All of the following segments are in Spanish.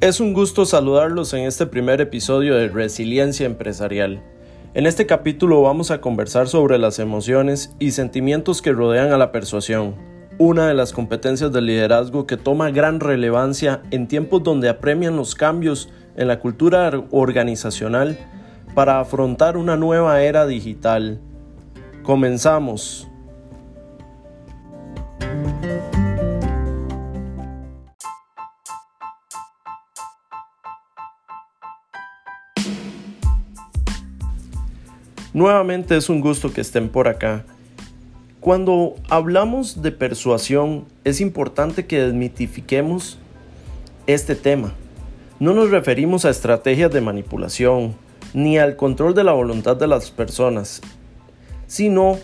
Es un gusto saludarlos en este primer episodio de Resiliencia Empresarial. En este capítulo vamos a conversar sobre las emociones y sentimientos que rodean a la persuasión, una de las competencias del liderazgo que toma gran relevancia en tiempos donde apremian los cambios en la cultura organizacional para afrontar una nueva era digital. Comenzamos. Nuevamente es un gusto que estén por acá. Cuando hablamos de persuasión es importante que desmitifiquemos este tema. No nos referimos a estrategias de manipulación ni al control de la voluntad de las personas, sino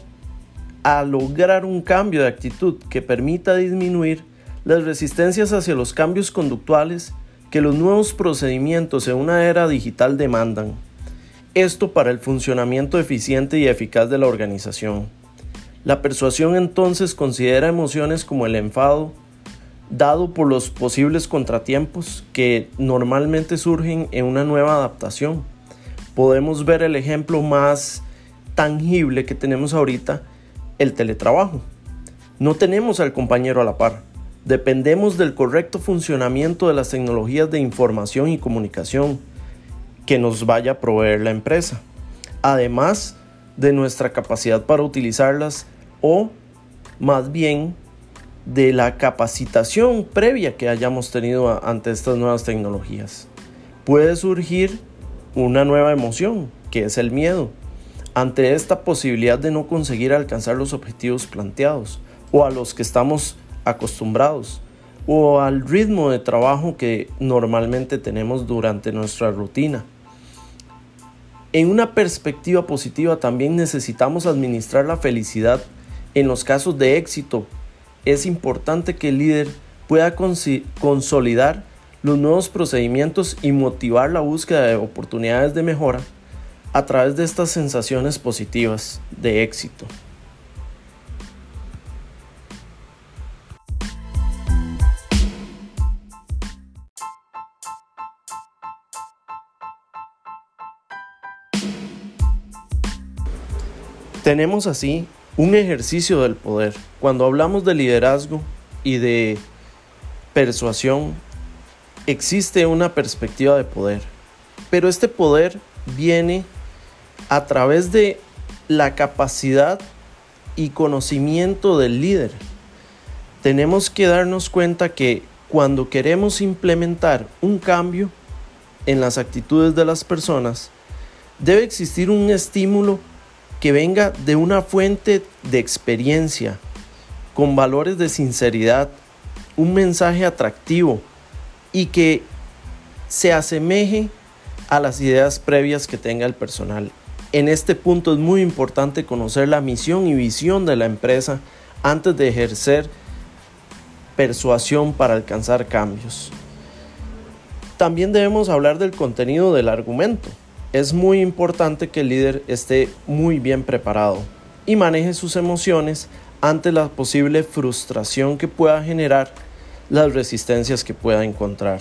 a lograr un cambio de actitud que permita disminuir las resistencias hacia los cambios conductuales que los nuevos procedimientos en una era digital demandan. Esto para el funcionamiento eficiente y eficaz de la organización. La persuasión entonces considera emociones como el enfado, dado por los posibles contratiempos que normalmente surgen en una nueva adaptación. Podemos ver el ejemplo más tangible que tenemos ahorita, el teletrabajo. No tenemos al compañero a la par. Dependemos del correcto funcionamiento de las tecnologías de información y comunicación que nos vaya a proveer la empresa, además de nuestra capacidad para utilizarlas o más bien de la capacitación previa que hayamos tenido ante estas nuevas tecnologías. Puede surgir una nueva emoción, que es el miedo, ante esta posibilidad de no conseguir alcanzar los objetivos planteados o a los que estamos acostumbrados o al ritmo de trabajo que normalmente tenemos durante nuestra rutina. En una perspectiva positiva también necesitamos administrar la felicidad. En los casos de éxito, es importante que el líder pueda consolidar los nuevos procedimientos y motivar la búsqueda de oportunidades de mejora a través de estas sensaciones positivas de éxito. Tenemos así un ejercicio del poder. Cuando hablamos de liderazgo y de persuasión, existe una perspectiva de poder. Pero este poder viene a través de la capacidad y conocimiento del líder. Tenemos que darnos cuenta que cuando queremos implementar un cambio en las actitudes de las personas, debe existir un estímulo que venga de una fuente de experiencia, con valores de sinceridad, un mensaje atractivo y que se asemeje a las ideas previas que tenga el personal. En este punto es muy importante conocer la misión y visión de la empresa antes de ejercer persuasión para alcanzar cambios. También debemos hablar del contenido del argumento es muy importante que el líder esté muy bien preparado y maneje sus emociones ante la posible frustración que pueda generar las resistencias que pueda encontrar.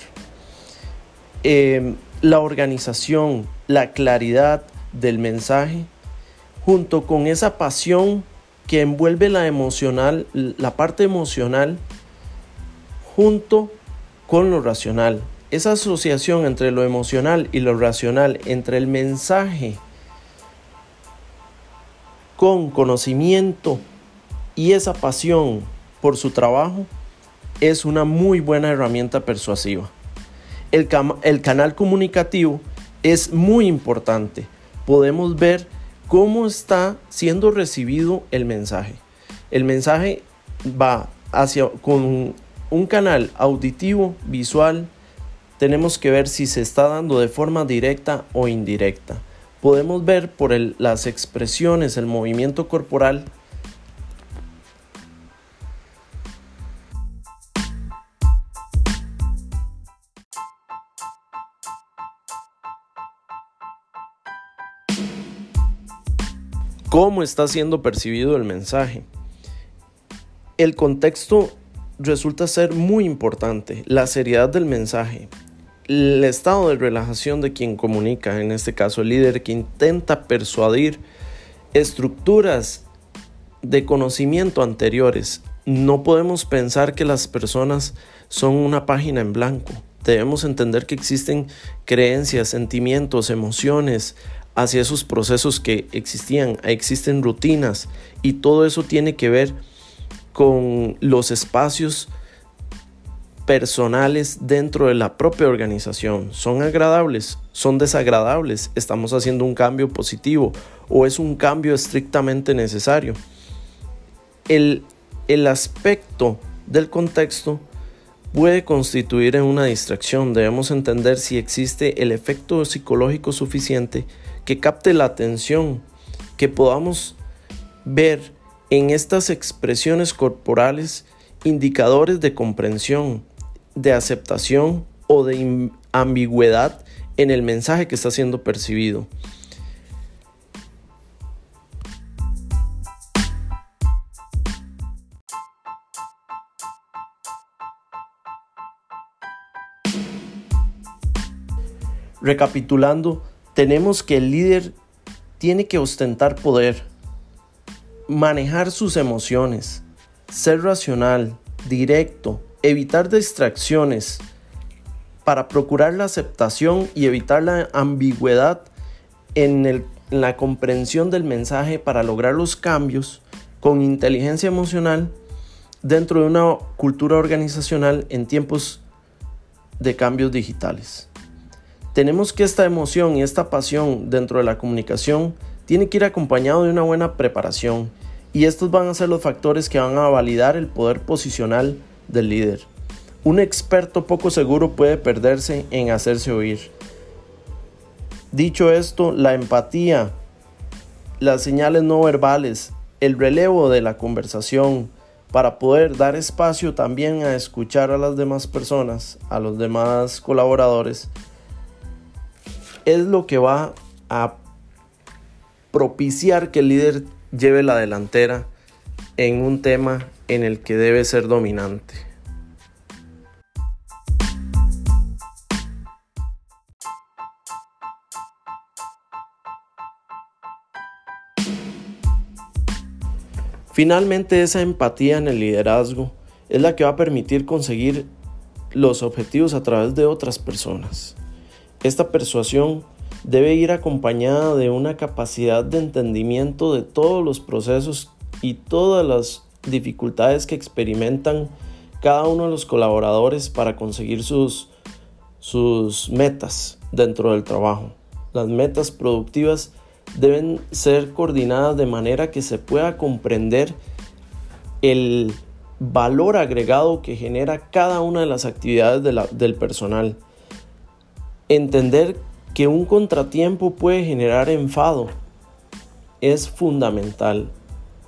Em, la organización, la claridad del mensaje, junto con esa pasión que envuelve la emocional, la parte emocional, junto con lo racional, esa asociación entre lo emocional y lo racional, entre el mensaje con conocimiento y esa pasión por su trabajo, es una muy buena herramienta persuasiva. El, el, canal comunicativo es muy importante. Podemos ver cómo está siendo recibido el mensaje. El mensaje va hacia con un canal auditivo, visual, tenemos que ver si se está dando de forma directa o indirecta. Podemos ver por las expresiones, el movimiento corporal, cómo está siendo percibido el mensaje. El contexto resulta ser muy importante, la seriedad del mensaje, el estado de relajación de quien comunica, en este caso el líder que intenta persuadir estructuras de conocimiento anteriores. No podemos pensar que las personas son una página en blanco. Debemos entender que existen creencias, sentimientos, emociones hacia esos procesos que existían. Existen rutinas y todo eso tiene que ver con los espacios personales dentro de la propia organización. ¿Son agradables? ¿Son desagradables? ¿Estamos haciendo un cambio positivo o es un cambio estrictamente necesario? El, el aspecto del contexto puede constituir en una distracción. Debemos entender si existe el efecto psicológico suficiente que capte la atención, que podamos ver en estas expresiones corporales indicadores de comprensión, de aceptación o de ambigüedad en el mensaje que está siendo percibido. Recapitulando, tenemos que el líder tiene que ostentar poder, manejar sus emociones, ser racional, directo, evitar distracciones para procurar la aceptación y evitar la ambigüedad en, la comprensión del mensaje para lograr los cambios con inteligencia emocional dentro de una cultura organizacional en tiempos de cambios digitales. Tenemos que esta emoción y esta pasión dentro de la comunicación tiene que ir acompañado de una buena preparación y estos van a ser los factores que van a validar el poder posicional del líder. Un experto poco seguro puede perderse en hacerse oír. Dicho esto, la empatía, las señales no verbales, el relevo de la conversación, para poder dar espacio también a escuchar a las demás personas, a los demás colaboradores, es lo que va a propiciar que el líder lleve la delantera en un tema en el que debe ser dominante. Finalmente esa empatía en el liderazgo es la que va a permitir conseguir los objetivos a través de otras personas. Esta persuasión debe ir acompañada de una capacidad de entendimiento de todos los procesos y todas las dificultades que experimentan cada uno de los colaboradores para conseguir sus, sus metas dentro del trabajo. Las metas productivas deben ser coordinadas de manera que se pueda comprender el valor agregado que genera cada una de las actividades del personal. Entender que un contratiempo puede generar enfado es fundamental.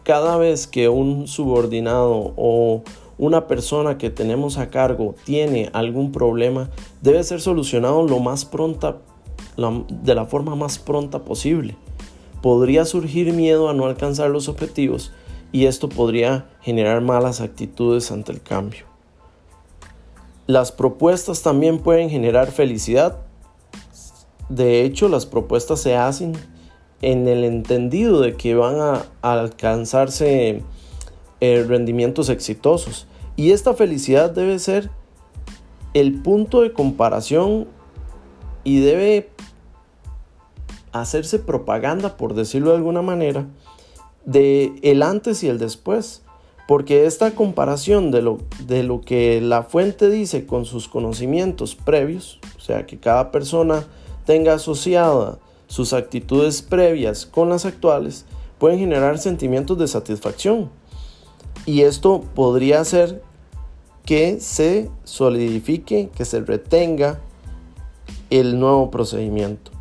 Cada vez que un subordinado o una persona que tenemos a cargo tiene algún problema, debe ser solucionado lo más pronta, de la forma más pronta posible podría surgir miedo a no alcanzar los objetivos y esto podría generar malas actitudes ante el cambio. Las propuestas también pueden generar felicidad. De hecho, las propuestas se hacen en el entendido de que van a, alcanzarse eh, rendimientos exitosos. Y esta felicidad debe ser el punto de comparación y debe hacerse propaganda, por decirlo de alguna manera, de el antes y el después. Porque esta comparación de lo, de lo que la fuente dice con sus conocimientos previos, o sea, que cada persona tenga asociada sus actitudes previas con las actuales, pueden generar sentimientos de satisfacción. Y esto podría hacer que se solidifique, que se retenga el nuevo procedimiento.